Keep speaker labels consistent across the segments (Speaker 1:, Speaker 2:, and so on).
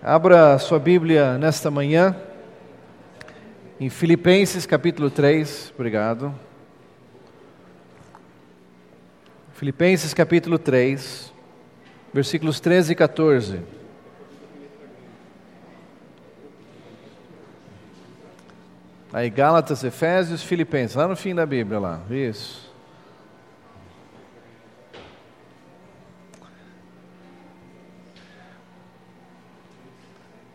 Speaker 1: Abra sua Bíblia nesta manhã, em Filipenses capítulo 3, obrigado. Filipenses capítulo 3, versículos 13 e 14. Aí Gálatas, Efésios, Filipenses, lá no fim da Bíblia lá. Isso.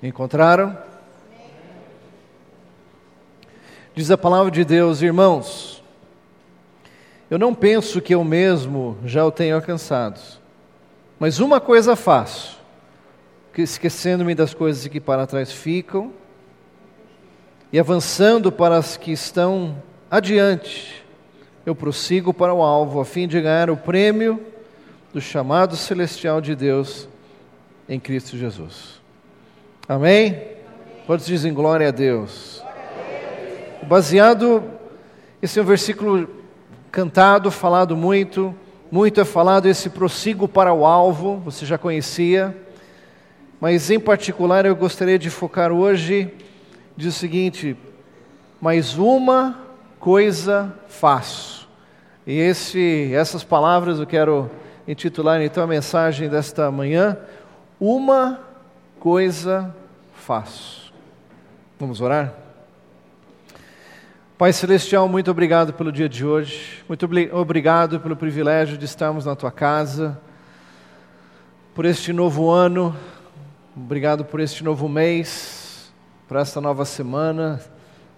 Speaker 1: Encontraram? Diz a palavra de Deus, irmãos, eu não penso que eu mesmo já o tenho alcançado, mas uma coisa faço, que esquecendo-me das coisas que para trás ficam e avançando para as que estão adiante, eu prossigo para o alvo, a fim de ganhar o prêmio do chamado celestial de Deus em Cristo Jesus. Amém? Amém. Quantos dizem glória a Deus? Glória a Deus. Baseado, esse é um versículo cantado, falado muito, muito é falado esse prossigo para o alvo, você já conhecia, mas em particular eu gostaria de focar hoje, diz o seguinte, mais uma coisa faço. E esse, essas palavras eu quero intitular então a mensagem desta manhã, uma coisa faço. Vamos orar? Pai Celestial, muito obrigado pelo dia de hoje, muito obrigado pelo privilégio de estarmos na tua casa, por este novo ano, obrigado por este novo mês, por esta nova semana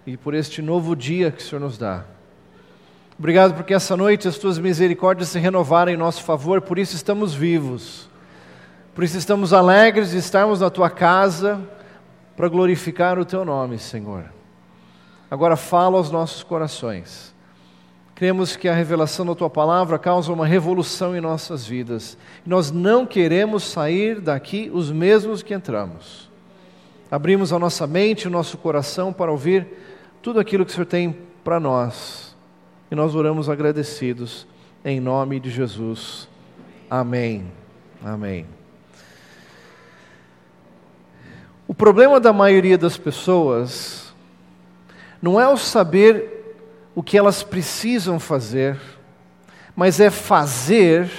Speaker 1: e por este novo dia que o Senhor nos dá. Obrigado porque essa noite as tuas misericórdias se renovaram em nosso favor, por isso estamos vivos, por isso estamos alegres de estarmos na tua casa para glorificar o teu nome, Senhor. Agora fala aos nossos corações. Cremos que a revelação da tua palavra causa uma revolução em nossas vidas. Nós não queremos sair daqui os mesmos que entramos. Abrimos a nossa mente, o nosso coração para ouvir tudo aquilo que o Senhor tem para nós. E nós oramos agradecidos em nome de Jesus. Amém. Amém. O problema da maioria das pessoas não é o saber o que elas precisam fazer, mas é fazer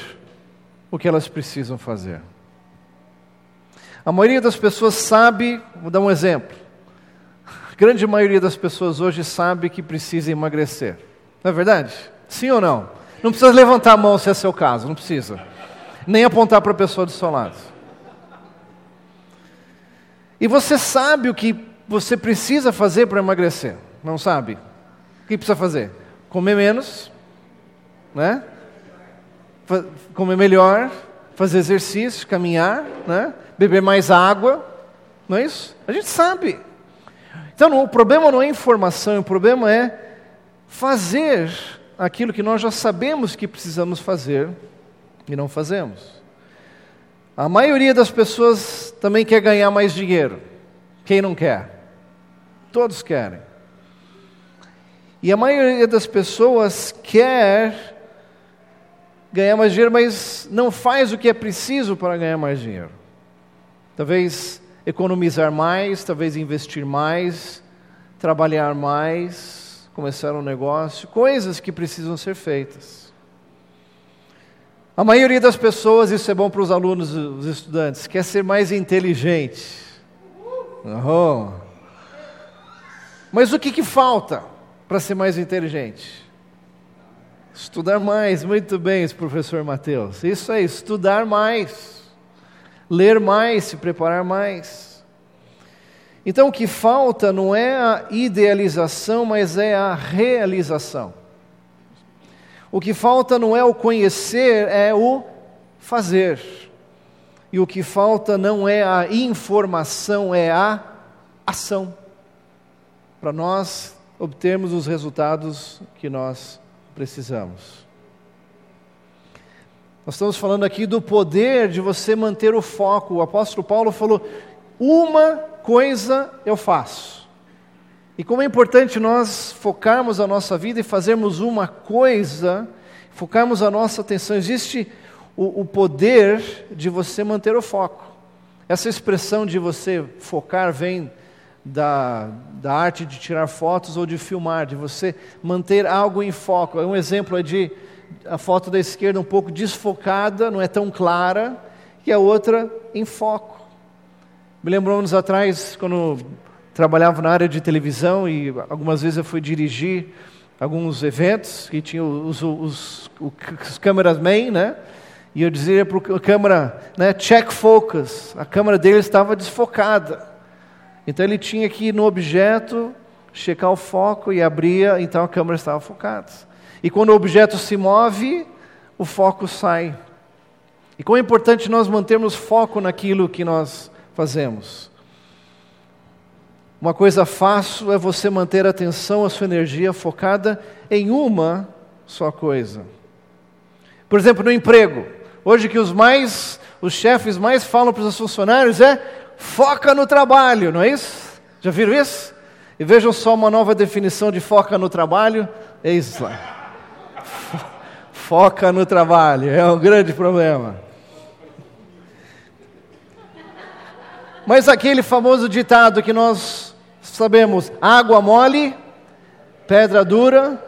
Speaker 1: o que elas precisam fazer. A maioria das pessoas sabe, vou dar um exemplo. A grande maioria das pessoas hoje sabe que precisa emagrecer. Não é verdade? Sim ou não? Não precisa levantar a mão se é seu caso, não precisa. Nem apontar para a pessoa do seu lado. E você sabe o que você precisa fazer para emagrecer, não sabe? O que precisa fazer? Comer menos, né? Comer melhor, fazer exercício, caminhar, né? Beber mais água, não é isso? A gente sabe. Então o problema não é informação, o problema é fazer aquilo que nós já sabemos que precisamos fazer e não fazemos. A maioria das pessoas também quer ganhar mais dinheiro. Quem não quer? Todos querem. E a maioria das pessoas quer ganhar mais dinheiro, mas não faz o que é preciso para ganhar mais dinheiro. Talvez economizar mais, talvez investir mais, trabalhar mais, começar um negócio, coisas que precisam ser feitas. A maioria das pessoas, isso é bom para os alunos, os estudantes, quer ser mais inteligente. Oh. Mas o que, que falta para ser mais inteligente? Estudar mais, muito bem, professor Mateus. Isso aí, estudar mais, ler mais, se preparar mais. Então o que falta não é a idealização, mas é a realização. O que falta não é o conhecer, é o fazer. E o que falta não é a informação, é a ação. Para nós obtermos os resultados que nós precisamos. Nós estamos falando aqui do poder de você manter o foco. O apóstolo Paulo falou: uma coisa eu faço. E como é importante nós focarmos a nossa vida e fazermos uma coisa, focarmos a nossa atenção. Existe o, o poder de você manter o foco. Essa expressão de você focar vem da, da arte de tirar fotos ou de filmar, de você manter algo em foco. Um exemplo é de a foto da esquerda um pouco desfocada, não é tão clara, e a outra em foco. Me lembro anos atrás, quando trabalhava na área de televisão e algumas vezes eu fui dirigir alguns eventos que tinham os, os, os, os cameramen, né? E eu dizia para o câmera, né, check focus. A câmera dele estava desfocada. Então ele tinha que ir no objeto, checar o foco e abria, então a câmera estava focada. E quando o objeto se move, o foco sai. E como é importante nós mantermos foco naquilo que nós fazemos. Uma coisa fácil é você manter a atenção, a sua energia focada em uma só coisa. Por exemplo, no emprego. Hoje que os mais, os chefes mais falam para os funcionários é foca no trabalho, não é isso? Já viram isso? E vejam só uma nova definição de foca no trabalho. É isso lá. Foca no trabalho, é um grande problema. Mas aquele famoso ditado que nós sabemos: água mole, pedra dura,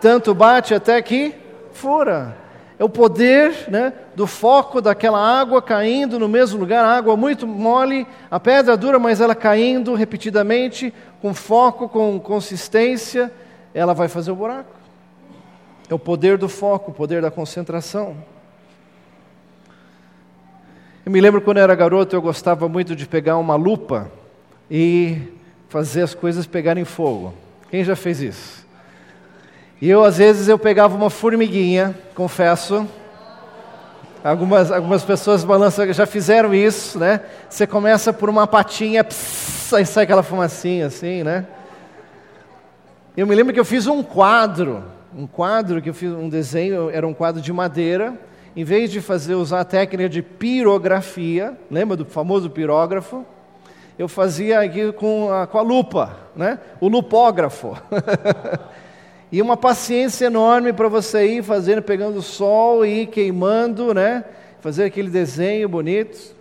Speaker 1: tanto bate até que fura. É o poder né, do foco daquela água caindo no mesmo lugar, a água muito mole, a pedra dura, mas ela caindo repetidamente, com foco, com consistência, ela vai fazer o buraco. É o poder do foco, o poder da concentração. Eu me lembro quando eu era garoto, eu gostava muito de pegar uma lupa e fazer as coisas pegarem fogo. Quem já fez isso? E eu, às vezes, eu pegava uma formiguinha, confesso. Algumas, algumas pessoas balançam, já fizeram isso, né? Você começa por uma patinha, pss, aí sai aquela fumacinha assim, né? Eu me lembro que eu fiz um quadro, um quadro que eu fiz, um desenho, era um quadro de madeira, em vez de fazer usar a técnica de pirografia, lembra do famoso pirógrafo? Eu fazia aqui com a, com a lupa, né? o lupógrafo. e uma paciência enorme para você ir fazendo, pegando o sol e ir queimando, né? fazer aquele desenho bonito.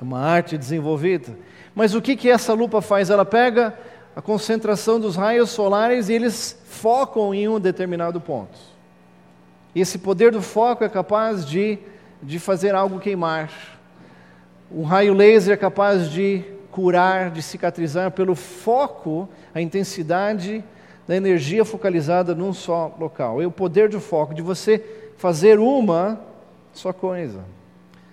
Speaker 1: É uma arte desenvolvida. Mas o que, que essa lupa faz? Ela pega a concentração dos raios solares e eles focam em um determinado ponto. E esse poder do foco é capaz de, de fazer algo queimar. Um raio laser é capaz de curar, de cicatrizar pelo foco, a intensidade da energia focalizada num só local. É o poder do foco, de você fazer uma só coisa.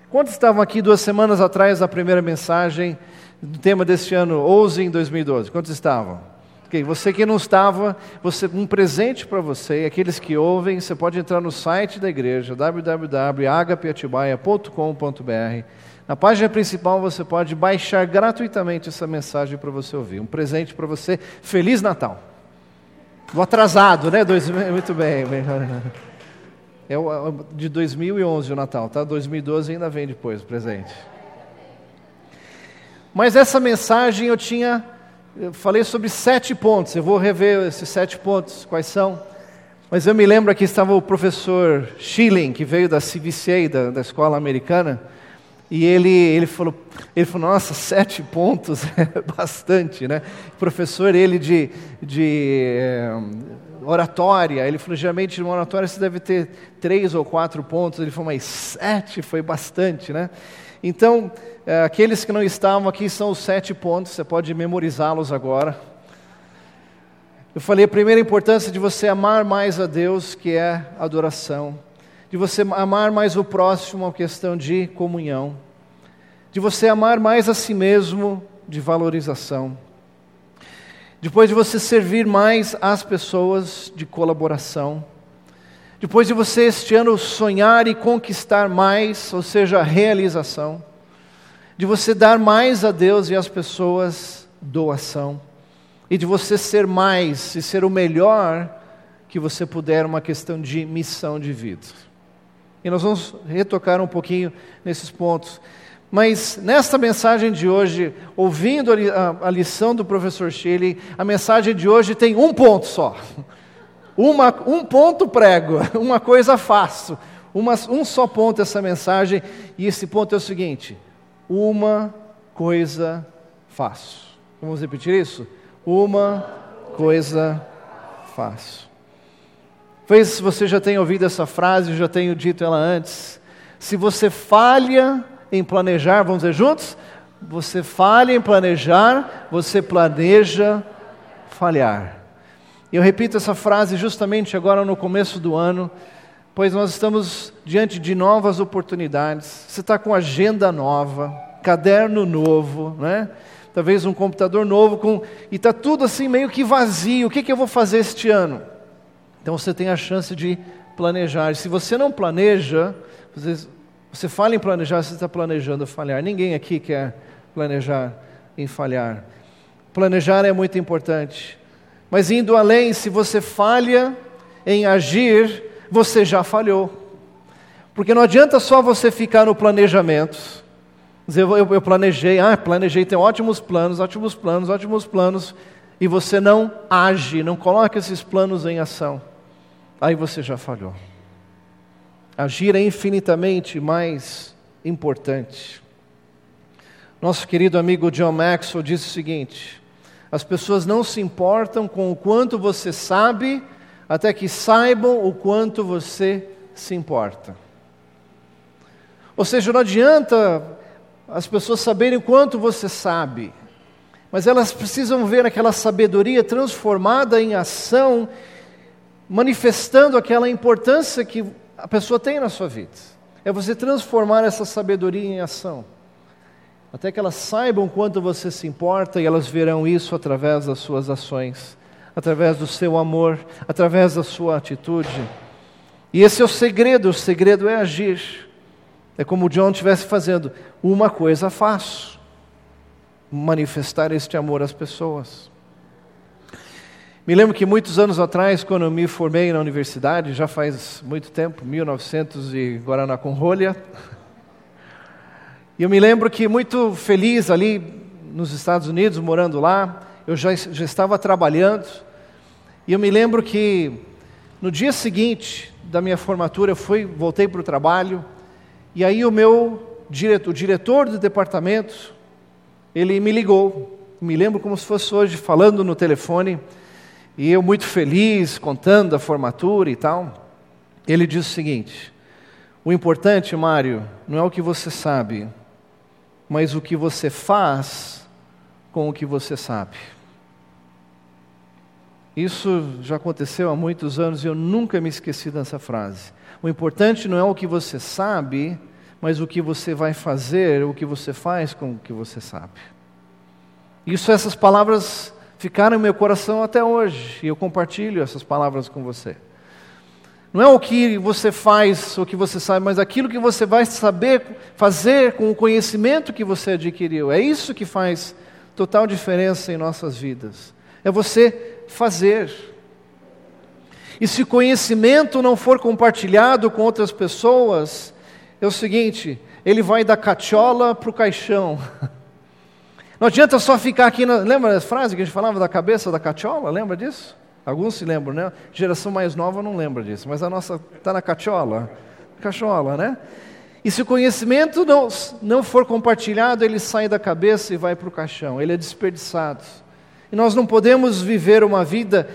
Speaker 1: Quantos estavam aqui duas semanas atrás da primeira mensagem do tema deste ano, Ouse em 2012? Quantos estavam? Okay, você que não estava, você, um presente para você, aqueles que ouvem, você pode entrar no site da igreja, www.agapeatibaia.com.br. Na página principal você pode baixar gratuitamente essa mensagem para você ouvir. Um presente para você. Feliz Natal. O atrasado, né? Dois, muito bem. É o, de 2011 o Natal, tá? 2012 ainda vem depois o presente. Mas essa mensagem eu tinha eu falei sobre sete pontos, eu vou rever esses sete pontos, quais são. Mas eu me lembro que estava o professor Schilling, que veio da CVCA, da, da escola americana, e ele, ele, falou, ele falou, nossa, sete pontos é bastante, né? professor, ele de, de é, oratória, ele falou, geralmente numa oratória você deve ter três ou quatro pontos, ele falou, mas sete foi bastante, né? Então, é, aqueles que não estavam aqui são os sete pontos, você pode memorizá-los agora. Eu falei a primeira importância de você amar mais a Deus, que é adoração, de você amar mais o próximo, a questão de comunhão, de você amar mais a si mesmo, de valorização. Depois de você servir mais as pessoas, de colaboração. Depois de você este ano sonhar e conquistar mais, ou seja, realização de você dar mais a Deus e às pessoas doação, e de você ser mais e ser o melhor que você puder, uma questão de missão de vida. E nós vamos retocar um pouquinho nesses pontos. Mas nesta mensagem de hoje, ouvindo a, lição do professor Shelley, a mensagem de hoje tem um ponto só. Uma, um ponto prego, uma coisa faço. Uma, um só ponto essa mensagem, e esse ponto é o seguinte: uma coisa faço. Vamos repetir isso? Uma coisa faço. Talvez você já tenha ouvido essa frase, eu já tenho dito ela antes. Se você falha em planejar, vamos dizer juntos? Você falha em planejar, você planeja falhar. Eu repito essa frase justamente agora no começo do ano, pois nós estamos diante de novas oportunidades. Você está com agenda nova, caderno novo, né? talvez um computador novo, com, e está tudo assim meio que vazio. O que, que eu vou fazer este ano? Então você tem a chance de planejar. Se você não planeja, você, você fala em planejar, você está planejando falhar. Ninguém aqui quer planejar em falhar. Planejar é muito importante. Mas indo além, se você falha em agir, você já falhou. Porque não adianta só você ficar no planejamento Dizer, eu, eu planejei, ah, planejei, tem ótimos planos, ótimos planos, ótimos planos, e você não age, não coloca esses planos em ação. Aí você já falhou. Agir é infinitamente mais importante. Nosso querido amigo John Maxwell disse o seguinte: as pessoas não se importam com o quanto você sabe, até que saibam o quanto você se importa. Ou seja, não adianta as pessoas saberem o quanto você sabe, mas elas precisam ver aquela sabedoria transformada em ação, manifestando aquela importância que a pessoa tem na sua vida. É você transformar essa sabedoria em ação, até que elas saibam quanto você se importa e elas verão isso através das suas ações, através do seu amor, através da sua atitude. E esse é o segredo, o segredo é agir. É como o John estivesse fazendo uma coisa faço: manifestar este amor às pessoas. Me lembro que muitos anos atrás, quando eu me formei na universidade, já faz muito tempo, 1900 e Guaraná com rolha, e eu me lembro que muito feliz ali nos Estados Unidos, morando lá, eu já, já estava trabalhando, e eu me lembro que no dia seguinte da minha formatura, eu fui, voltei para o trabalho, e aí o meu diretor, o diretor do departamento, ele me ligou. Me lembro como se fosse hoje falando no telefone, e eu muito feliz contando a formatura e tal. Ele disse o seguinte: O importante, Mário, não é o que você sabe, mas o que você faz com o que você sabe. Isso já aconteceu há muitos anos e eu nunca me esqueci dessa frase. O importante não é o que você sabe, mas o que você vai fazer, o que você faz com o que você sabe. Isso, essas palavras ficaram no meu coração até hoje, e eu compartilho essas palavras com você. Não é o que você faz, o que você sabe, mas aquilo que você vai saber fazer com o conhecimento que você adquiriu. É isso que faz total diferença em nossas vidas. É você fazer. E se conhecimento não for compartilhado com outras pessoas, é o seguinte: ele vai da cachola para o caixão. Não adianta só ficar aqui. Na, lembra das frases que a gente falava da cabeça da cachola? Lembra disso? Alguns se lembram, né? Geração mais nova não lembra disso, mas a nossa está na cachola. Cachola, né? E se o conhecimento não, não for compartilhado, ele sai da cabeça e vai para o caixão, ele é desperdiçado. E nós não podemos viver uma vida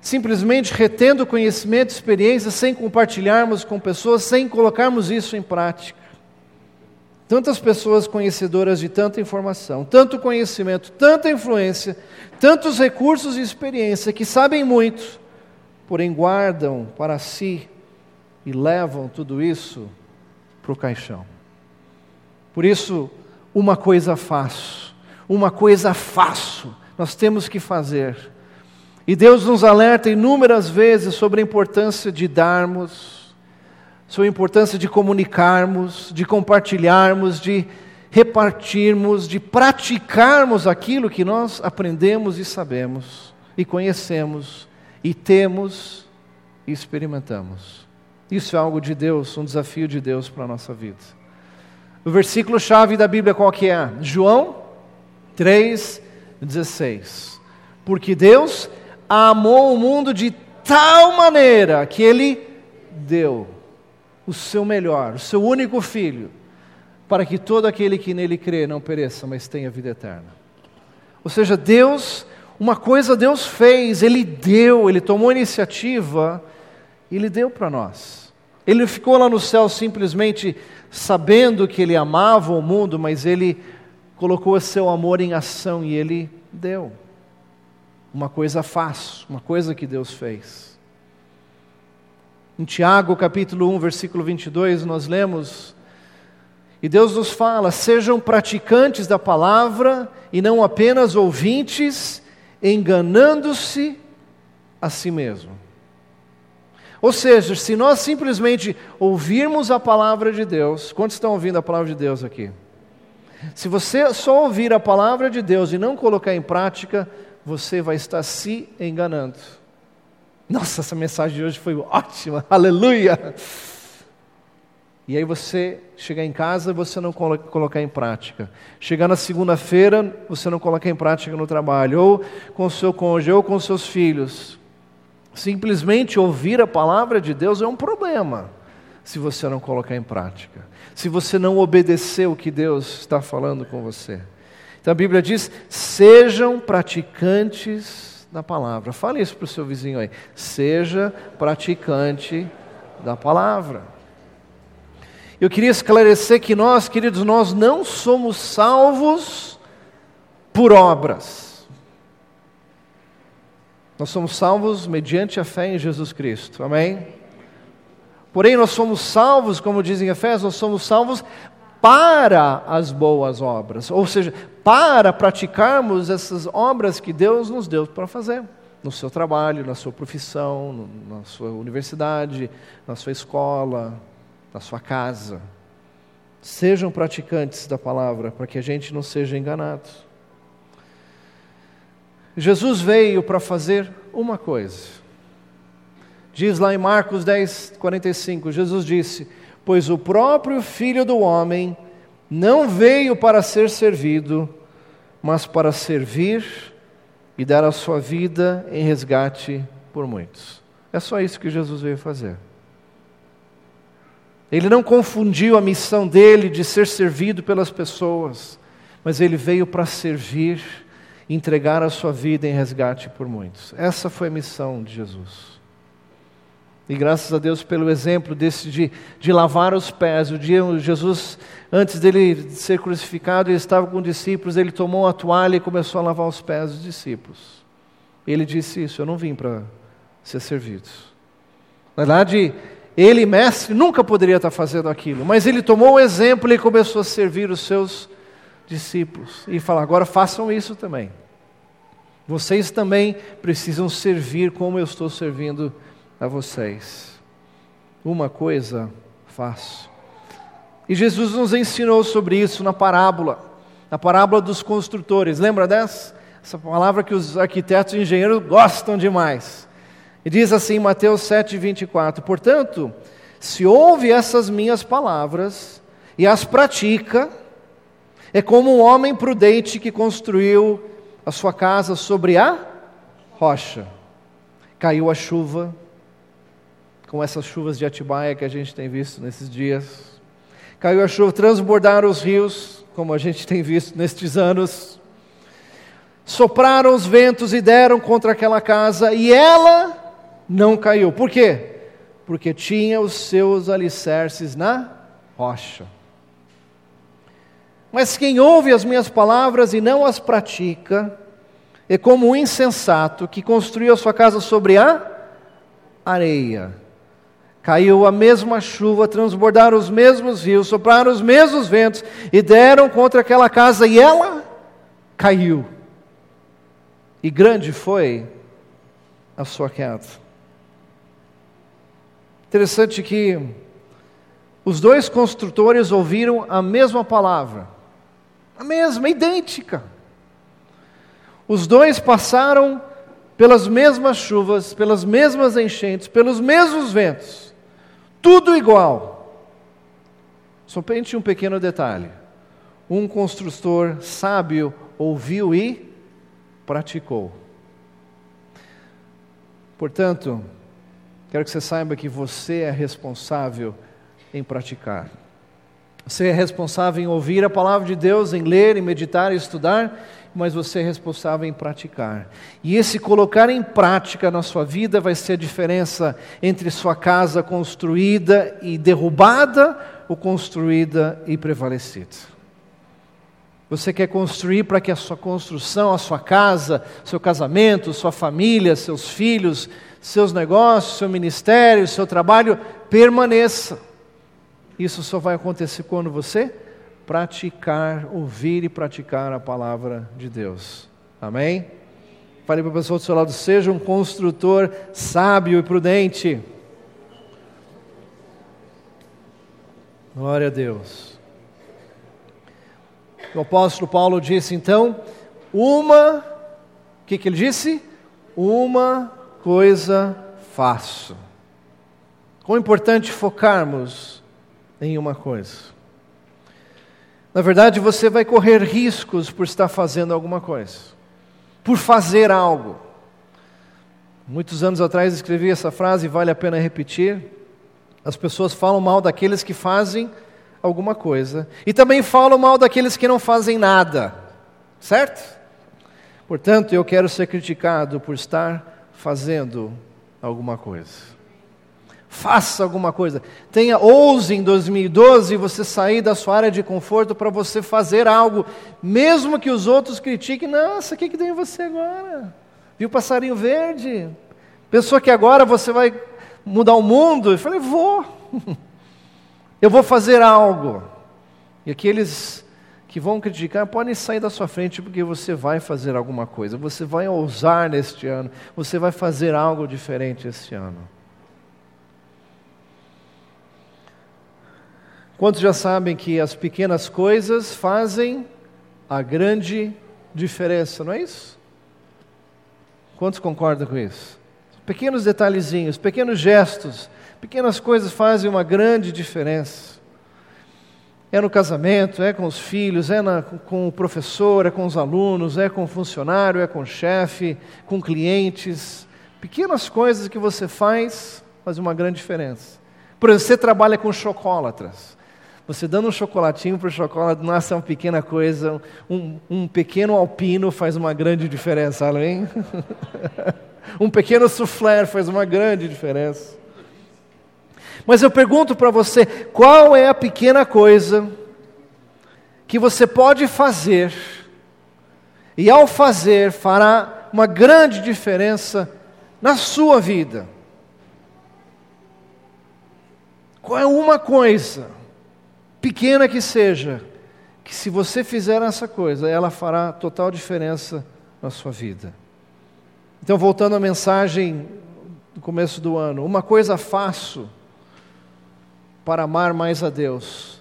Speaker 1: simplesmente retendo conhecimento, experiência, sem compartilharmos com pessoas, sem colocarmos isso em prática. Tantas pessoas conhecedoras de tanta informação, tanto conhecimento, tanta influência, tantos recursos e experiência que sabem muito, porém guardam para si e levam tudo isso para o caixão. Por isso, uma coisa faço, uma coisa faço, nós temos que fazer e Deus nos alerta inúmeras vezes sobre a importância de darmos, sobre a importância de comunicarmos, de compartilharmos, de repartirmos, de praticarmos aquilo que nós aprendemos e sabemos, e conhecemos, e temos e experimentamos. Isso é algo de Deus, um desafio de Deus para a nossa vida. O versículo chave da Bíblia qual que é? João 3:16. Porque Deus amou o mundo de tal maneira que ele deu o seu melhor, o seu único filho, para que todo aquele que nele crê não pereça, mas tenha vida eterna. Ou seja, Deus, uma coisa Deus fez, Ele deu, Ele tomou iniciativa, Ele deu para nós. Ele ficou lá no céu simplesmente sabendo que Ele amava o mundo, mas Ele colocou o seu amor em ação e Ele deu. Uma coisa fácil, uma coisa que Deus fez. Em Tiago, capítulo 1, versículo 22, nós lemos e Deus nos fala: sejam praticantes da palavra e não apenas ouvintes, enganando-se a si mesmo. Ou seja, se nós simplesmente ouvirmos a palavra de Deus, quantos estão ouvindo a palavra de Deus aqui? Se você só ouvir a palavra de Deus e não colocar em prática, você vai estar se enganando. Nossa, essa mensagem de hoje foi ótima, aleluia! E aí você chegar em casa você não colocar em prática. Chegar na segunda-feira, você não colocar em prática no trabalho, ou com o seu cônjuge, ou com seus filhos. Simplesmente ouvir a palavra de Deus é um problema, se você não colocar em prática. Se você não obedecer o que Deus está falando com você. Então a Bíblia diz: sejam praticantes da palavra. Fale isso para o seu vizinho aí. Seja praticante da palavra. Eu queria esclarecer que nós, queridos, nós não somos salvos por obras. Nós somos salvos mediante a fé em Jesus Cristo. Amém? Porém, nós somos salvos, como dizem Efésios, nós somos salvos para as boas obras, ou seja, para praticarmos essas obras que Deus nos deu para fazer, no seu trabalho, na sua profissão, na sua universidade, na sua escola, na sua casa. Sejam praticantes da palavra, para que a gente não seja enganado. Jesus veio para fazer uma coisa. Diz lá em Marcos 10, 45, Jesus disse: Pois o próprio Filho do Homem não veio para ser servido, mas para servir e dar a sua vida em resgate por muitos. É só isso que Jesus veio fazer. Ele não confundiu a missão dele de ser servido pelas pessoas, mas ele veio para servir, entregar a sua vida em resgate por muitos. Essa foi a missão de Jesus. E graças a Deus pelo exemplo desse de, de lavar os pés. O dia Jesus, antes dele ser crucificado, ele estava com os discípulos, ele tomou a toalha e começou a lavar os pés dos discípulos. Ele disse isso: Eu não vim para ser servido. Na verdade, ele, mestre, nunca poderia estar fazendo aquilo, mas ele tomou o exemplo e começou a servir os seus discípulos e falar: agora façam isso também. Vocês também precisam servir como eu estou servindo a vocês. Uma coisa faço. E Jesus nos ensinou sobre isso na parábola, na parábola dos construtores. Lembra dessa? Essa palavra que os arquitetos e engenheiros gostam demais. E diz assim em Mateus 7, 24: Portanto, se ouve essas minhas palavras e as pratica, é como um homem prudente que construiu a sua casa sobre a rocha. Caiu a chuva, com essas chuvas de Atibaia que a gente tem visto nesses dias. Caiu a chuva, transbordaram os rios, como a gente tem visto nestes anos. Sopraram os ventos e deram contra aquela casa, e ela não caiu. Por quê? Porque tinha os seus alicerces na rocha. Mas quem ouve as minhas palavras e não as pratica, é como um insensato que construiu a sua casa sobre a areia. Caiu a mesma chuva, transbordaram os mesmos rios, sopraram os mesmos ventos e deram contra aquela casa e ela caiu. E grande foi a sua queda. Interessante que os dois construtores ouviram a mesma palavra, a mesma, idêntica. Os dois passaram pelas mesmas chuvas, pelas mesmas enchentes, pelos mesmos ventos, tudo igual. Somente um pequeno detalhe: um construtor sábio ouviu e praticou. Portanto, Quero que você saiba que você é responsável em praticar. Você é responsável em ouvir a palavra de Deus, em ler, em meditar e estudar, mas você é responsável em praticar. E esse colocar em prática na sua vida vai ser a diferença entre sua casa construída e derrubada ou construída e prevalecida. Você quer construir para que a sua construção, a sua casa, seu casamento, sua família, seus filhos, seus negócios, seu ministério, seu trabalho permaneça. Isso só vai acontecer quando você praticar, ouvir e praticar a palavra de Deus. Amém? Fale para a pessoa do seu lado, seja um construtor sábio e prudente. Glória a Deus. O apóstolo Paulo disse então: Uma, o que, que ele disse? Uma coisa faço. Quão importante focarmos em uma coisa. Na verdade, você vai correr riscos por estar fazendo alguma coisa, por fazer algo. Muitos anos atrás escrevi essa frase vale a pena repetir. As pessoas falam mal daqueles que fazem alguma coisa. E também falo mal daqueles que não fazem nada, certo? Portanto, eu quero ser criticado por estar fazendo alguma coisa. Faça alguma coisa. Tenha ouse em 2012 você sair da sua área de conforto para você fazer algo, mesmo que os outros critiquem. Nossa, o que, que tem em você agora? Viu passarinho verde? Pensou que agora você vai mudar o mundo? Eu falei, vou. Eu vou fazer algo. E aqueles que vão criticar podem sair da sua frente porque você vai fazer alguma coisa, você vai ousar neste ano, você vai fazer algo diferente este ano. Quantos já sabem que as pequenas coisas fazem a grande diferença, não é isso? Quantos concordam com isso? Pequenos detalhezinhos, pequenos gestos, Pequenas coisas fazem uma grande diferença. É no casamento, é com os filhos, é na, com o professor, é com os alunos, é com o funcionário, é com o chefe, com clientes. Pequenas coisas que você faz fazem uma grande diferença. Por exemplo, você trabalha com chocolatras. Você dando um chocolatinho para o chocolate, nossa, é uma pequena coisa. Um, um pequeno alpino faz uma grande diferença, além. um pequeno soufflé faz uma grande diferença. Mas eu pergunto para você: qual é a pequena coisa que você pode fazer, e ao fazer fará uma grande diferença na sua vida? Qual é uma coisa, pequena que seja, que se você fizer essa coisa, ela fará total diferença na sua vida? Então, voltando à mensagem do começo do ano, uma coisa faço para amar mais a Deus.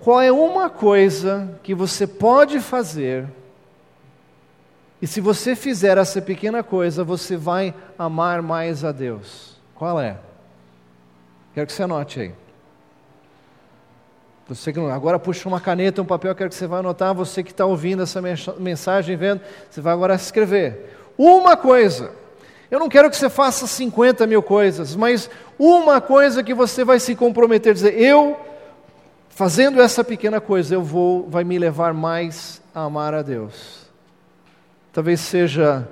Speaker 1: Qual é uma coisa que você pode fazer, e se você fizer essa pequena coisa, você vai amar mais a Deus? Qual é? Quero que você anote aí. Você que agora puxa uma caneta, um papel, quero que você vá anotar. Você que está ouvindo essa mensagem, vendo, você vai agora escrever. Uma coisa. Eu não quero que você faça 50 mil coisas, mas uma coisa que você vai se comprometer, dizer, eu, fazendo essa pequena coisa, eu vou, vai me levar mais a amar a Deus. Talvez seja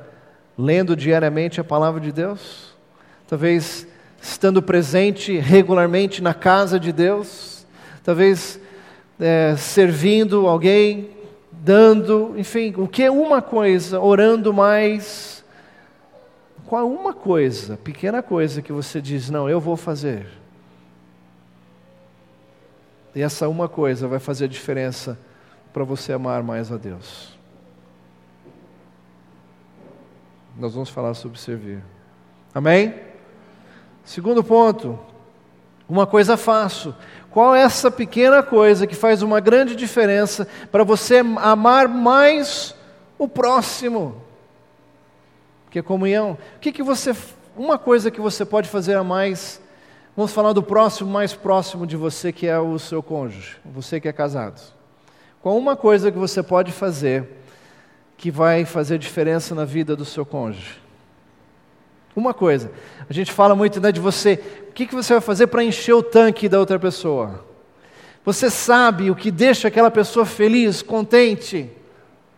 Speaker 1: lendo diariamente a palavra de Deus, talvez estando presente regularmente na casa de Deus, talvez é, servindo alguém, dando, enfim, o que é uma coisa, orando mais qual uma coisa, pequena coisa que você diz, não, eu vou fazer. E essa uma coisa vai fazer a diferença para você amar mais a Deus. Nós vamos falar sobre servir. Amém? Segundo ponto, uma coisa faço. Qual é essa pequena coisa que faz uma grande diferença para você amar mais o próximo? que é comunhão. O que, que você, uma coisa que você pode fazer a mais, vamos falar do próximo mais próximo de você, que é o seu cônjuge, você que é casado. Qual uma coisa que você pode fazer que vai fazer diferença na vida do seu cônjuge? Uma coisa. A gente fala muito né, de você, o que, que você vai fazer para encher o tanque da outra pessoa? Você sabe o que deixa aquela pessoa feliz, contente?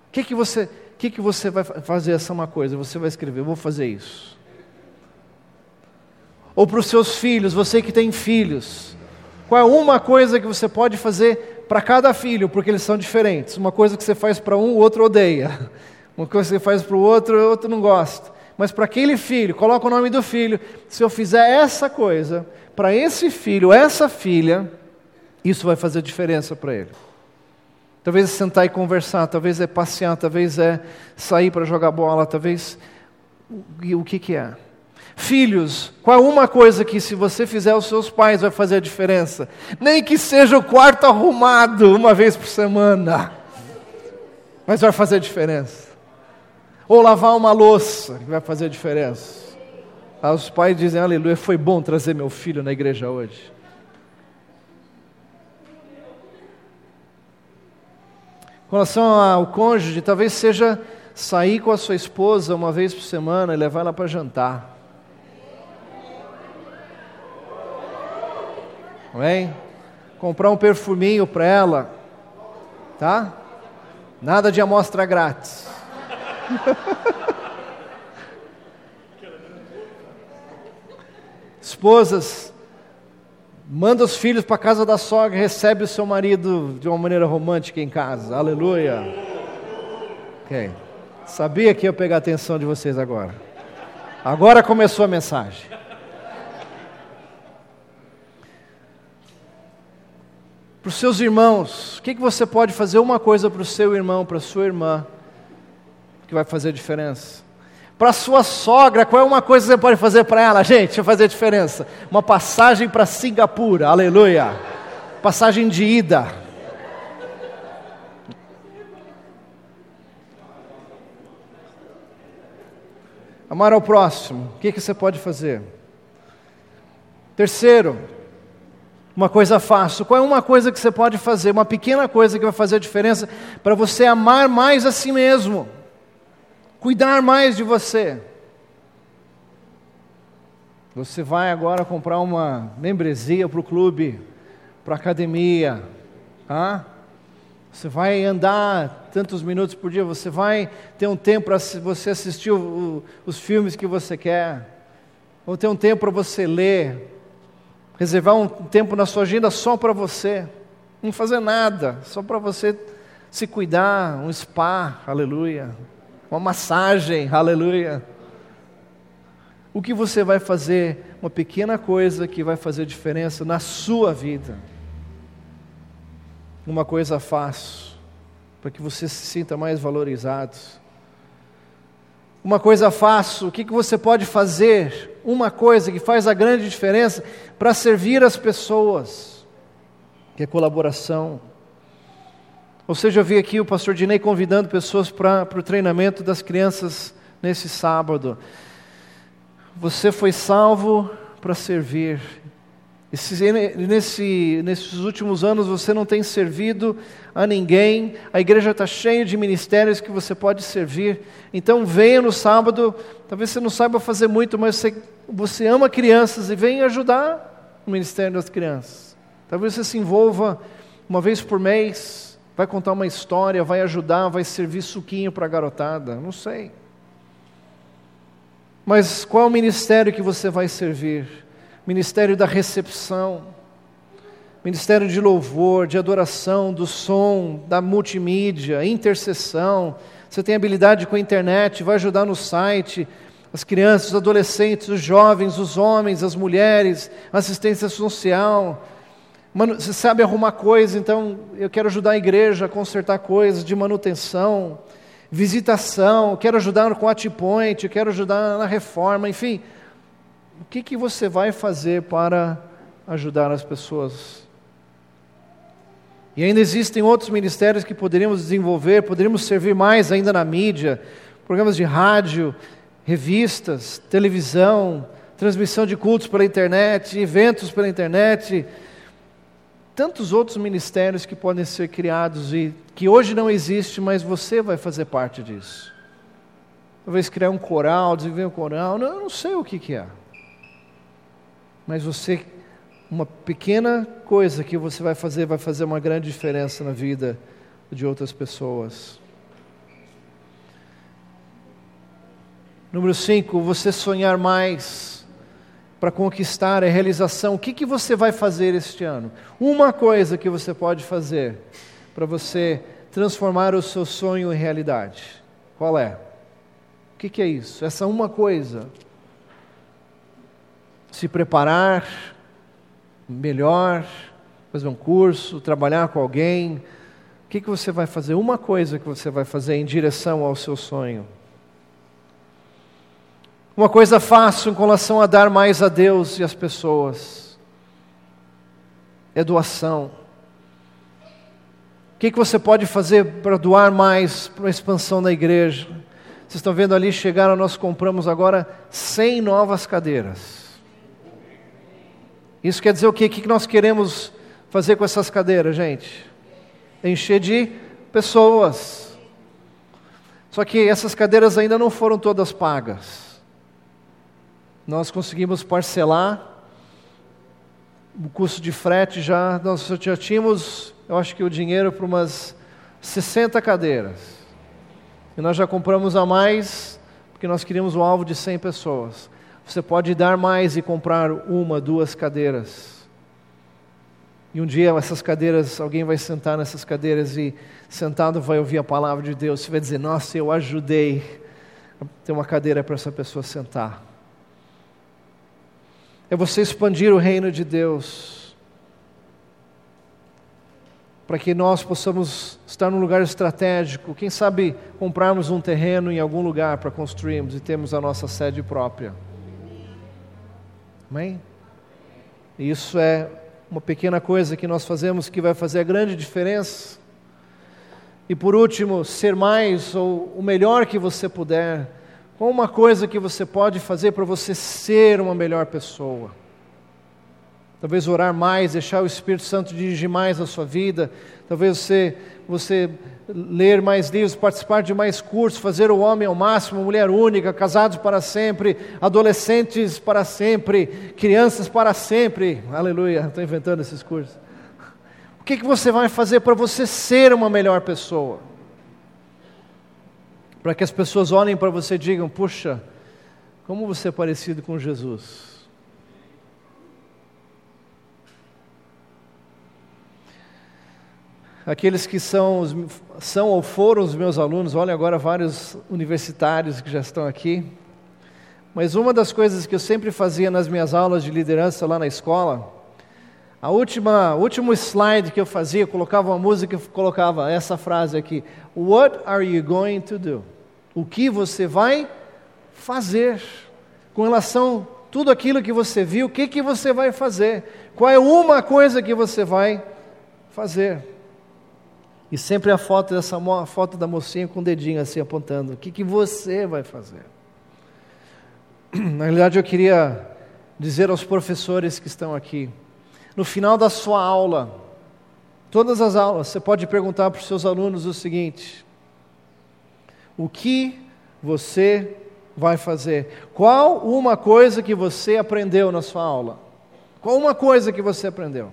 Speaker 1: O que, que, você, que, que você vai fazer essa uma coisa? Você vai escrever, vou fazer isso. Ou para os seus filhos, você que tem filhos, qual é uma coisa que você pode fazer para cada filho, porque eles são diferentes? Uma coisa que você faz para um, o outro odeia. Uma coisa que você faz para o outro, o outro não gosta. Mas para aquele filho, coloca o nome do filho. Se eu fizer essa coisa, para esse filho, essa filha, isso vai fazer diferença para ele. Talvez é sentar e conversar, talvez é passear, talvez é sair para jogar bola, talvez. O que, que é? Filhos, qual é uma coisa que, se você fizer aos seus pais, vai fazer a diferença? Nem que seja o quarto arrumado uma vez por semana, mas vai fazer a diferença. Ou lavar uma louça, que vai fazer a diferença. Os pais dizem: Aleluia, foi bom trazer meu filho na igreja hoje. Com relação ao cônjuge, talvez seja sair com a sua esposa uma vez por semana e levar ela para jantar. Amém? Comprar um perfuminho para ela, tá? Nada de amostra grátis. Esposas, Manda os filhos para casa da sogra, recebe o seu marido de uma maneira romântica em casa. Aleluia. Ok. Sabia que ia pegar a atenção de vocês agora. Agora começou a mensagem. Para os seus irmãos, o que, que você pode fazer uma coisa para o seu irmão, para a sua irmã, que vai fazer diferença? Para sua sogra, qual é uma coisa que você pode fazer para ela, gente? Vai fazer diferença. Uma passagem para Singapura, aleluia. Passagem de ida. Amar ao próximo, o que, que você pode fazer? Terceiro, uma coisa fácil. Qual é uma coisa que você pode fazer? Uma pequena coisa que vai fazer a diferença para você amar mais a si mesmo cuidar mais de você. Você vai agora comprar uma membresia para o clube, para a academia. Ah? Você vai andar tantos minutos por dia, você vai ter um tempo para você assistir o, os filmes que você quer, ou ter um tempo para você ler, reservar um tempo na sua agenda só para você, não fazer nada, só para você se cuidar, um spa, aleluia uma massagem, aleluia. O que você vai fazer? Uma pequena coisa que vai fazer diferença na sua vida. Uma coisa fácil, para que você se sinta mais valorizado. Uma coisa fácil, o que, que você pode fazer? Uma coisa que faz a grande diferença para servir as pessoas, que é colaboração. Ou seja, eu vi aqui o pastor Dinei convidando pessoas para o treinamento das crianças nesse sábado. Você foi salvo para servir. Esse, nesse, nesses últimos anos você não tem servido a ninguém, a igreja está cheia de ministérios que você pode servir. Então venha no sábado, talvez você não saiba fazer muito, mas você, você ama crianças e venha ajudar o ministério das crianças. Talvez você se envolva uma vez por mês, vai contar uma história, vai ajudar, vai servir suquinho para a garotada, não sei. Mas qual é o ministério que você vai servir? Ministério da recepção, ministério de louvor, de adoração, do som, da multimídia, intercessão. Você tem habilidade com a internet, vai ajudar no site, as crianças, os adolescentes, os jovens, os homens, as mulheres, assistência social Mano, você sabe arrumar coisas, então eu quero ajudar a igreja a consertar coisas de manutenção, visitação, quero ajudar com a T-Point, quero ajudar na reforma, enfim. O que, que você vai fazer para ajudar as pessoas? E ainda existem outros ministérios que poderíamos desenvolver, poderíamos servir mais ainda na mídia, programas de rádio, revistas, televisão, transmissão de cultos pela internet, eventos pela internet, tantos outros ministérios que podem ser criados e que hoje não existe, mas você vai fazer parte disso. Talvez criar um coral, desenvolver um coral, não, eu não sei o que, que é. Mas você uma pequena coisa que você vai fazer vai fazer uma grande diferença na vida de outras pessoas. Número 5, você sonhar mais para conquistar a realização. O que, que você vai fazer este ano? Uma coisa que você pode fazer para você transformar o seu sonho em realidade. Qual é? O que, que é isso? Essa uma coisa. Se preparar melhor, fazer um curso, trabalhar com alguém. O que, que você vai fazer? Uma coisa que você vai fazer em direção ao seu sonho. Uma coisa fácil em relação a dar mais a Deus e às pessoas. É doação. O que, que você pode fazer para doar mais para a expansão da igreja? Vocês estão vendo ali, chegaram, nós compramos agora 100 novas cadeiras. Isso quer dizer o quê? O que nós queremos fazer com essas cadeiras, gente? Encher de pessoas. Só que essas cadeiras ainda não foram todas pagas. Nós conseguimos parcelar o custo de frete já, nós já tínhamos, eu acho que o dinheiro para umas 60 cadeiras. E nós já compramos a mais, porque nós queríamos o alvo de 100 pessoas. Você pode dar mais e comprar uma, duas cadeiras. E um dia essas cadeiras, alguém vai sentar nessas cadeiras e sentado vai ouvir a palavra de Deus. Você vai dizer: Nossa, eu ajudei a ter uma cadeira para essa pessoa sentar. É você expandir o reino de Deus. Para que nós possamos estar num lugar estratégico. Quem sabe comprarmos um terreno em algum lugar para construirmos e termos a nossa sede própria. Amém? Isso é uma pequena coisa que nós fazemos que vai fazer a grande diferença. E por último, ser mais ou o melhor que você puder. Qual uma coisa que você pode fazer para você ser uma melhor pessoa? Talvez orar mais, deixar o Espírito Santo dirigir mais a sua vida. Talvez você, você ler mais livros, participar de mais cursos, fazer o homem ao máximo, mulher única, casados para sempre, adolescentes para sempre, crianças para sempre. Aleluia, estou inventando esses cursos. O que, que você vai fazer para você ser uma melhor pessoa? Para que as pessoas olhem para você e digam: puxa, como você é parecido com Jesus. aqueles que são, são ou foram os meus alunos, olha agora vários universitários que já estão aqui. Mas uma das coisas que eu sempre fazia nas minhas aulas de liderança lá na escola, a última, último slide que eu fazia, eu colocava uma música e colocava essa frase aqui: What are you going to do? O que você vai fazer com relação a tudo aquilo que você viu? O que que você vai fazer? Qual é uma coisa que você vai fazer? E sempre a foto dessa a foto da mocinha com o dedinho assim apontando. O que, que você vai fazer? Na realidade, eu queria dizer aos professores que estão aqui, no final da sua aula, todas as aulas, você pode perguntar para os seus alunos o seguinte: o que você vai fazer? Qual uma coisa que você aprendeu na sua aula? Qual uma coisa que você aprendeu?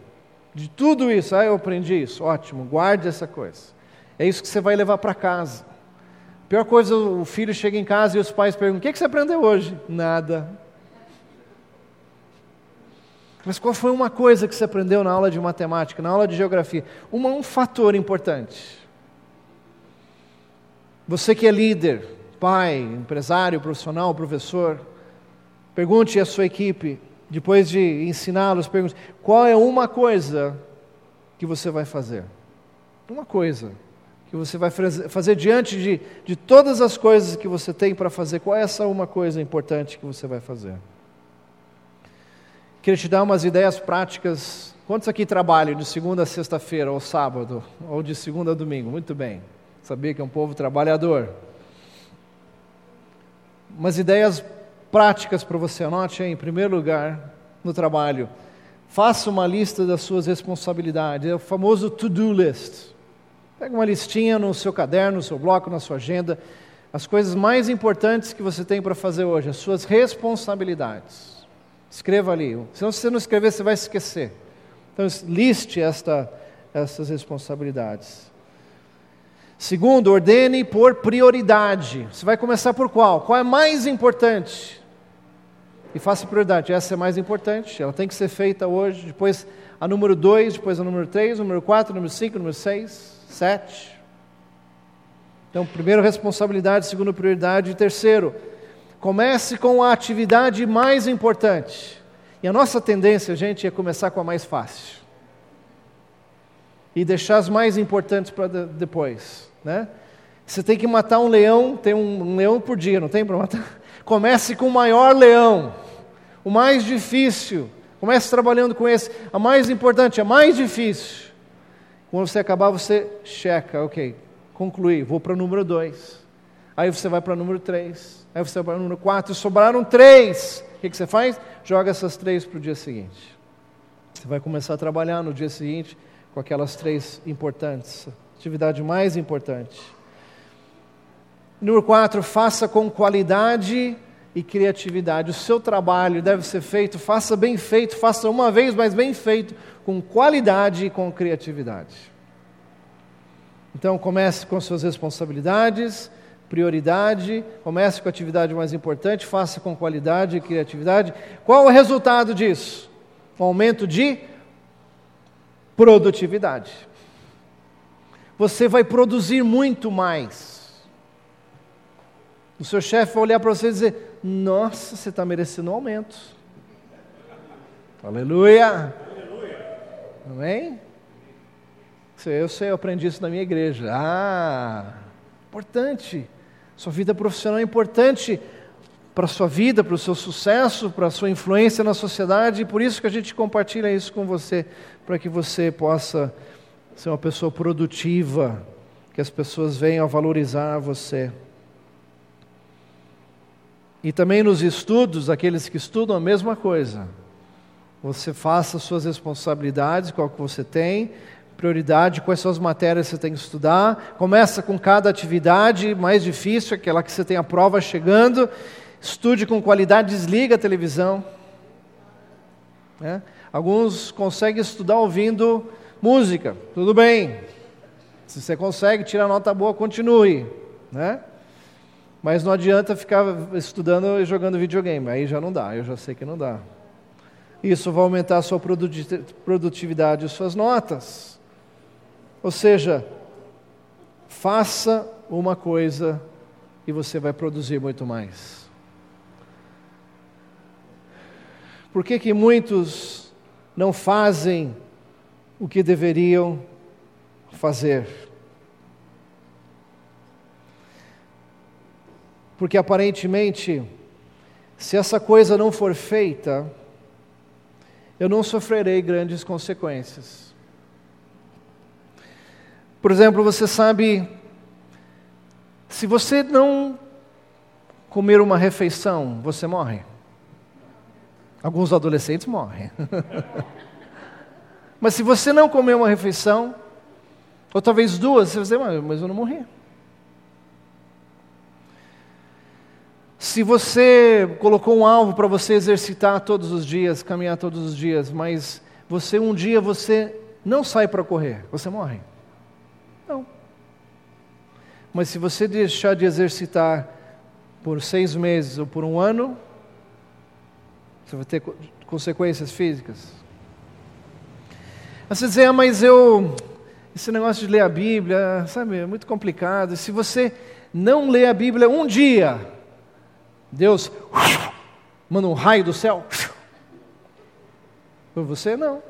Speaker 1: de tudo isso, ah, eu aprendi isso, ótimo, guarde essa coisa. É isso que você vai levar para casa. Pior coisa, o filho chega em casa e os pais perguntam: o que você aprendeu hoje? Nada. Mas qual foi uma coisa que você aprendeu na aula de matemática, na aula de geografia? Uma, um fator importante. Você que é líder, pai, empresário, profissional, professor, pergunte à sua equipe: depois de ensiná-los, pergunte: qual é uma coisa que você vai fazer? Uma coisa que você vai fazer diante de, de todas as coisas que você tem para fazer, qual é essa uma coisa importante que você vai fazer? Queria te dar umas ideias práticas. Quantos aqui trabalham de segunda a sexta-feira, ou sábado, ou de segunda a domingo? Muito bem. Sabia que é um povo trabalhador. Umas ideias práticas para você. Anote aí, em primeiro lugar, no trabalho. Faça uma lista das suas responsabilidades, é o famoso to-do list. Pega uma listinha no seu caderno, no seu bloco, na sua agenda, as coisas mais importantes que você tem para fazer hoje, as suas responsabilidades. Escreva ali. Senão, se você não escrever, você vai esquecer. Então, liste esta, essas responsabilidades. Segundo, ordene por prioridade. Você vai começar por qual? Qual é mais importante? E faça prioridade. Essa é mais importante, ela tem que ser feita hoje. Depois a número 2, depois a número 3, número 4, número 5, número 6, 7. Então, primeiro, responsabilidade. Segundo, prioridade. E terceiro, comece com a atividade mais importante. E a nossa tendência, gente, é começar com a mais fácil e deixar as mais importantes para depois, né? Você tem que matar um leão, tem um, leão por dia, não tem para matar? Comece com o maior leão, o mais difícil. Comece trabalhando com esse, a mais importante, a mais difícil. Quando você acabar, você checa, ok, concluí, vou para o número 2. Aí você vai para o número 3. Aí você vai para o número 4. Sobraram três. O que, você faz? Joga essas três para o dia seguinte. Você vai começar a trabalhar no dia seguinte com aquelas três importantes, atividade mais importante. Número quatro, faça com qualidade e criatividade. O seu trabalho deve ser feito, faça bem feito, faça uma vez, mas bem feito, com qualidade e com criatividade. Então comece com suas responsabilidades, prioridade, comece com a atividade mais importante, faça com qualidade e criatividade. Qual o resultado disso? Um aumento de produtividade. Você vai produzir muito mais. O seu chefe vai olhar para você e dizer: Nossa, você está merecendo um aumento. Aleluia. Amém? Eu sei, eu aprendi isso na minha igreja. Ah, importante. Sua vida profissional é importante para a sua vida, para o seu sucesso, para a sua influência na sociedade, e por isso que a gente compartilha isso com você, para que você possa ser uma pessoa produtiva, que as pessoas venham a valorizar você. E também nos estudos, aqueles que estudam a mesma coisa. Você faça suas responsabilidades, qual que você tem, prioridade, quais são as matérias que você tem que estudar. Começa com cada atividade mais difícil, aquela que você tem a prova chegando, Estude com qualidade, desliga a televisão. Né? Alguns conseguem estudar ouvindo música, tudo bem. Se você consegue tirar nota boa, continue. Né? Mas não adianta ficar estudando e jogando videogame, aí já não dá, eu já sei que não dá. Isso vai aumentar a sua produtividade e suas notas. Ou seja, faça uma coisa e você vai produzir muito mais. Por que, que muitos não fazem o que deveriam fazer? Porque aparentemente, se essa coisa não for feita, eu não sofrerei grandes consequências. Por exemplo, você sabe, se você não comer uma refeição, você morre. Alguns adolescentes morrem. mas se você não comer uma refeição, ou talvez duas, você vai dizer, mas eu não morri. Se você colocou um alvo para você exercitar todos os dias, caminhar todos os dias, mas você um dia você não sai para correr, você morre. Mas se você deixar de exercitar por seis meses ou por um ano, você vai ter consequências físicas. Você dizer, ah, mas eu. Esse negócio de ler a Bíblia, sabe, é muito complicado. Se você não lê a Bíblia um dia, Deus manda um raio do céu. Por você, não.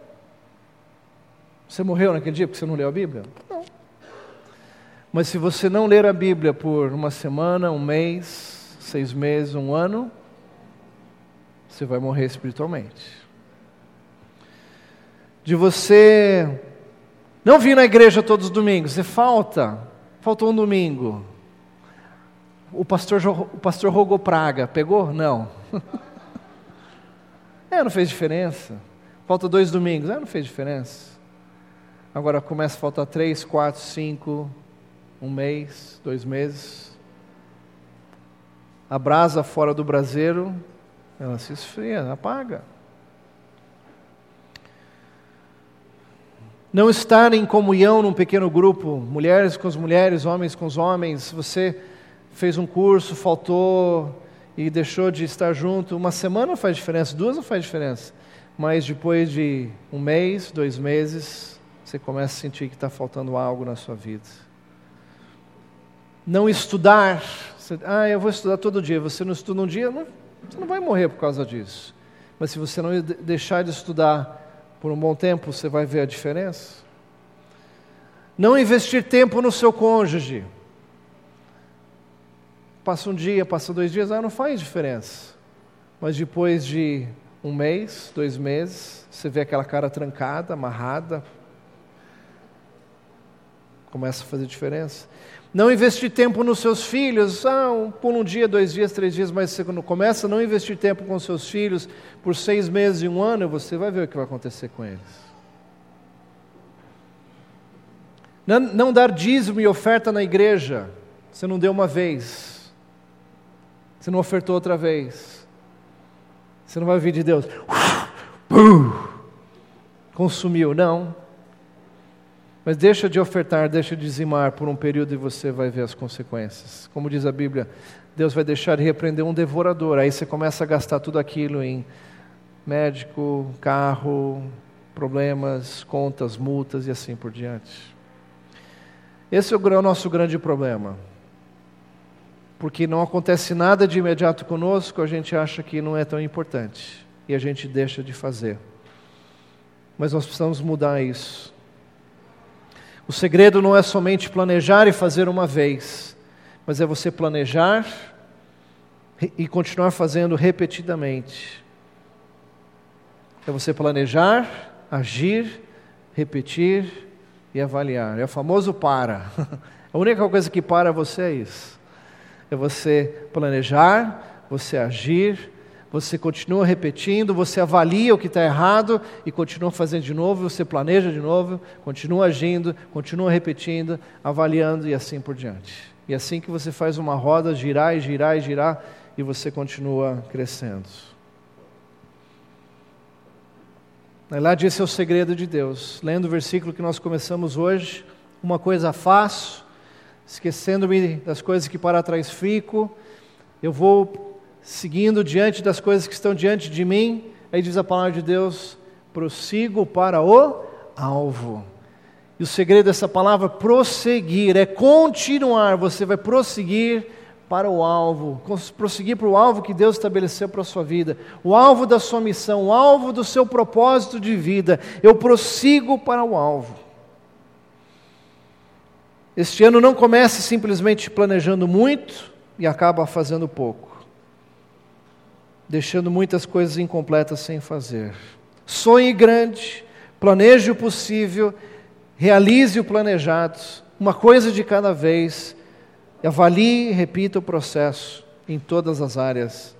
Speaker 1: Você morreu naquele dia porque você não leu a Bíblia? Mas se você não ler a Bíblia por uma semana, um mês, seis meses, um ano, você vai morrer espiritualmente. De você não vir na igreja todos os domingos, você falta, faltou um domingo. O pastor, o pastor rogou praga, pegou? Não. é, não fez diferença. Falta dois domingos, é, não fez diferença. Agora começa a faltar três, quatro, cinco, um mês, dois meses. A brasa fora do braseiro ela se esfria, apaga. Não estar em comunhão num pequeno grupo, mulheres com as mulheres, homens com os homens, você fez um curso, faltou e deixou de estar junto, uma semana faz diferença, duas não faz diferença, mas depois de um mês, dois meses, você começa a sentir que está faltando algo na sua vida. Não estudar, você, ah, eu vou estudar todo dia, você não estuda um dia, não, você não vai morrer por causa disso. Mas se você não deixar de estudar por um bom tempo, você vai ver a diferença. Não investir tempo no seu cônjuge. Passa um dia, passa dois dias, ah, não faz diferença. Mas depois de um mês, dois meses, você vê aquela cara trancada, amarrada, começa a fazer diferença. Não investir tempo nos seus filhos, ah, um, por um dia, dois dias, três dias, mas você quando começa a não investir tempo com seus filhos por seis meses e um ano, você vai ver o que vai acontecer com eles. Não, não dar dízimo e oferta na igreja, você não deu uma vez, você não ofertou outra vez. Você não vai ouvir de Deus. Consumiu, não. Mas deixa de ofertar, deixa de dizimar por um período e você vai ver as consequências. Como diz a Bíblia, Deus vai deixar de repreender um devorador. Aí você começa a gastar tudo aquilo em médico, carro, problemas, contas, multas e assim por diante. Esse é o nosso grande problema porque não acontece nada de imediato conosco, a gente acha que não é tão importante e a gente deixa de fazer. Mas nós precisamos mudar isso. O segredo não é somente planejar e fazer uma vez, mas é você planejar e continuar fazendo repetidamente. É você planejar, agir, repetir e avaliar. É o famoso para. A única coisa que para você é isso. É você planejar, você agir, você continua repetindo, você avalia o que está errado e continua fazendo de novo, você planeja de novo, continua agindo, continua repetindo, avaliando e assim por diante. E assim que você faz uma roda girar e girar e girar e você continua crescendo. Lá esse é o segredo de Deus. Lendo o versículo que nós começamos hoje, uma coisa faço, esquecendo-me das coisas que para trás fico, eu vou seguindo diante das coisas que estão diante de mim. Aí diz a palavra de Deus: prossigo para o alvo. E o segredo dessa palavra, prosseguir, é continuar. Você vai prosseguir para o alvo, prosseguir para o alvo que Deus estabeleceu para a sua vida, o alvo da sua missão, o alvo do seu propósito de vida. Eu prossigo para o alvo. Este ano não comece simplesmente planejando muito e acaba fazendo pouco, deixando muitas coisas incompletas sem fazer. Sonhe grande, planeje o possível, realize o planejado, uma coisa de cada vez, avalie e repita o processo em todas as áreas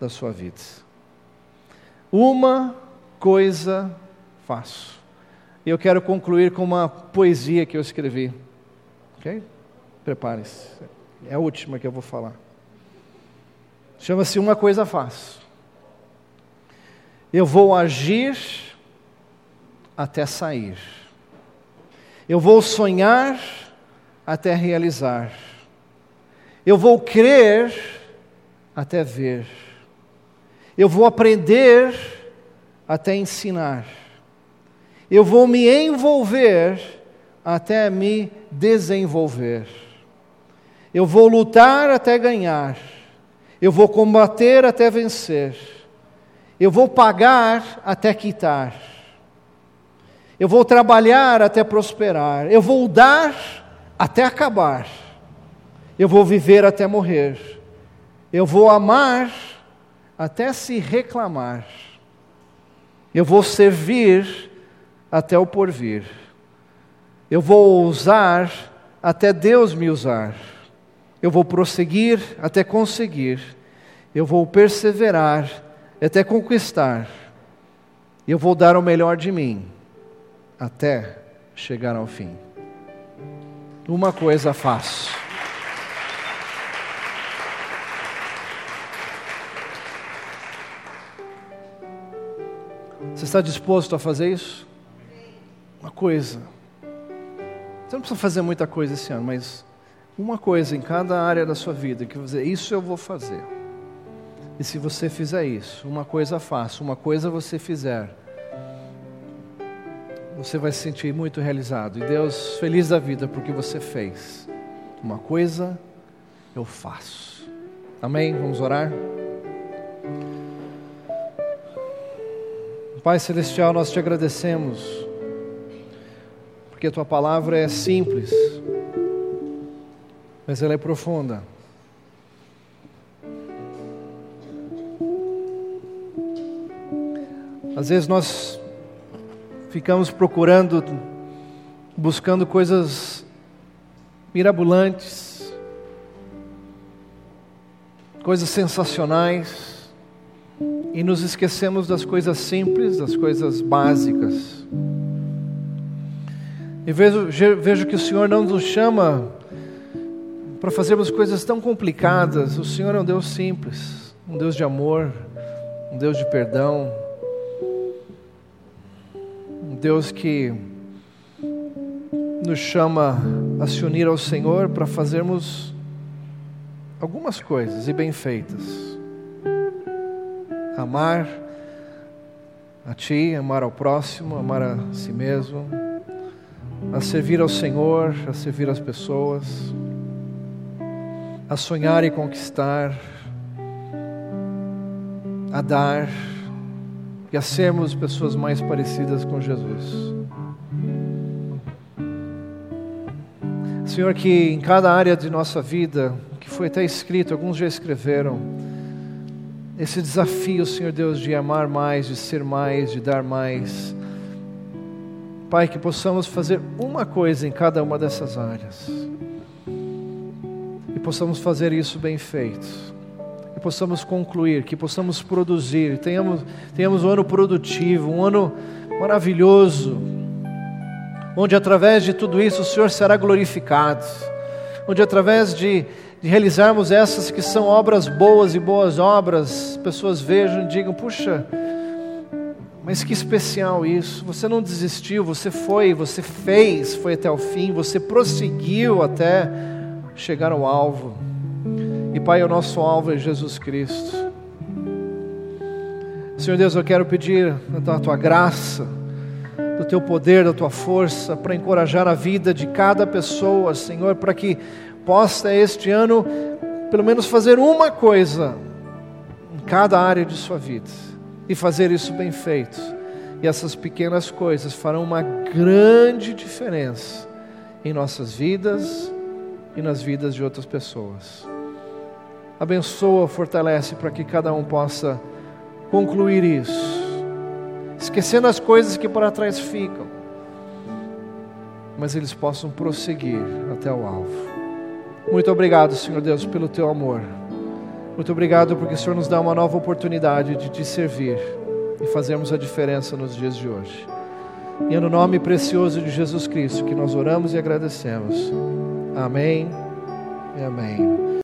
Speaker 1: da sua vida. Uma coisa faço. E eu quero concluir com uma poesia que eu escrevi. Ok? Prepare-se. É a última que eu vou falar. Chama-se Uma Coisa Faço. Eu vou agir até sair. Eu vou sonhar até realizar. Eu vou crer até ver. Eu vou aprender até ensinar. Eu vou me envolver até me desenvolver. Eu vou lutar até ganhar. Eu vou combater até vencer. Eu vou pagar até quitar. Eu vou trabalhar até prosperar. Eu vou dar até acabar. Eu vou viver até morrer. Eu vou amar até se reclamar. Eu vou servir até o porvir. Eu vou usar até Deus me usar. Eu vou prosseguir até conseguir. Eu vou perseverar até conquistar. Eu vou dar o melhor de mim até chegar ao fim. Uma coisa faço. Você está disposto a fazer isso? Uma coisa. Você não precisa fazer muita coisa esse ano, mas uma coisa em cada área da sua vida que você, isso eu vou fazer. E se você fizer isso, uma coisa faço, uma coisa você fizer, você vai se sentir muito realizado. E Deus feliz da vida porque você fez. Uma coisa eu faço. Amém? Vamos orar? Pai Celestial, nós te agradecemos, porque a tua palavra é simples, mas ela é profunda. Às vezes nós ficamos procurando, buscando coisas mirabolantes, coisas sensacionais, e nos esquecemos das coisas simples, das coisas básicas. E vejo, vejo que o Senhor não nos chama para fazermos coisas tão complicadas. O Senhor é um Deus simples, um Deus de amor, um Deus de perdão, Deus que nos chama a se unir ao Senhor para fazermos algumas coisas e bem feitas. Amar a Ti, amar ao próximo, amar a si mesmo, a servir ao Senhor, a servir as pessoas, a sonhar e conquistar, a dar e a sermos pessoas mais parecidas com Jesus. Senhor, que em cada área de nossa vida, que foi até escrito, alguns já escreveram, esse desafio, Senhor Deus, de amar mais, de ser mais, de dar mais. Pai, que possamos fazer uma coisa em cada uma dessas áreas. Possamos fazer isso bem feito possamos concluir, que possamos produzir, tenhamos, tenhamos um ano produtivo, um ano maravilhoso, onde através de tudo isso o Senhor será glorificado, onde através de, de realizarmos essas que são obras boas e boas obras, pessoas vejam e digam: puxa, mas que especial isso, você não desistiu, você foi, você fez, foi até o fim, você prosseguiu até chegar ao alvo. E Pai, o nosso alvo é Jesus Cristo. Senhor Deus, eu quero pedir da tua graça, do teu poder, da tua força, para encorajar a vida de cada pessoa, Senhor, para que possa este ano, pelo menos, fazer uma coisa em cada área de sua vida e fazer isso bem feito. E essas pequenas coisas farão uma grande diferença em nossas vidas e nas vidas de outras pessoas abençoa, fortalece para que cada um possa concluir isso, esquecendo as coisas que para trás ficam, mas eles possam prosseguir até o alvo. Muito obrigado, Senhor Deus, pelo teu amor. Muito obrigado porque o Senhor nos dá uma nova oportunidade de te servir e fazermos a diferença nos dias de hoje. E é no nome precioso de Jesus Cristo que nós oramos e agradecemos. Amém amém.